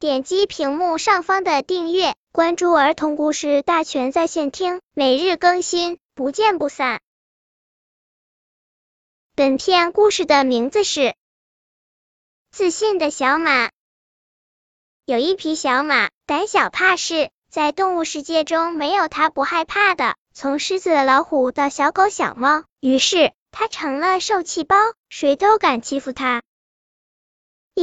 点击屏幕上方的订阅，关注儿童故事大全在线听，每日更新，不见不散。本片故事的名字是《自信的小马》。有一匹小马，胆小怕事，在动物世界中没有它不害怕的，从狮子、老虎到小狗、小猫，于是它成了受气包，谁都敢欺负它。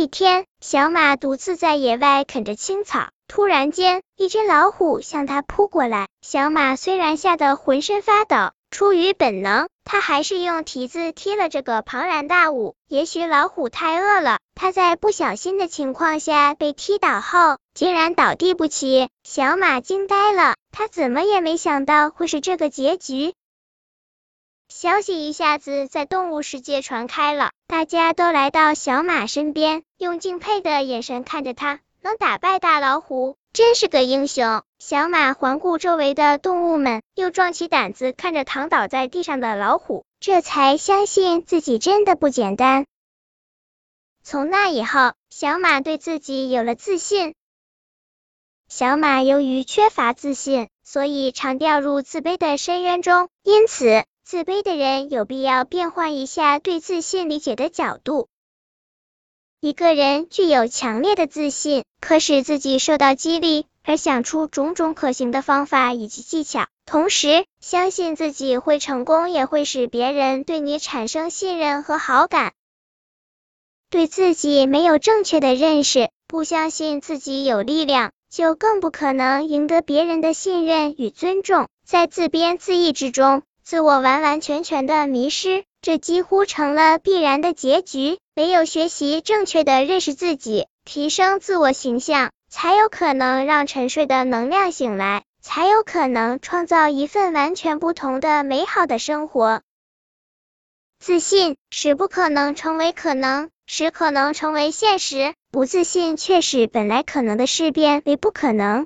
一天，小马独自在野外啃着青草，突然间，一只老虎向它扑过来。小马虽然吓得浑身发抖，出于本能，它还是用蹄子踢了这个庞然大物。也许老虎太饿了，它在不小心的情况下被踢倒后，竟然倒地不起。小马惊呆了，它怎么也没想到会是这个结局。消息一下子在动物世界传开了，大家都来到小马身边，用敬佩的眼神看着他。能打败大老虎，真是个英雄。小马环顾周围的动物们，又壮起胆子看着躺倒在地上的老虎，这才相信自己真的不简单。从那以后，小马对自己有了自信。小马由于缺乏自信，所以常掉入自卑的深渊中，因此。自卑的人有必要变换一下对自信理解的角度。一个人具有强烈的自信，可使自己受到激励，而想出种种可行的方法以及技巧，同时相信自己会成功，也会使别人对你产生信任和好感。对自己没有正确的认识，不相信自己有力量，就更不可能赢得别人的信任与尊重，在自编自艾之中。自我完完全全的迷失，这几乎成了必然的结局。唯有学习正确的认识自己，提升自我形象，才有可能让沉睡的能量醒来，才有可能创造一份完全不同的美好的生活。自信使不可能成为可能，使可能成为现实；不自信却使本来可能的事变为不可能。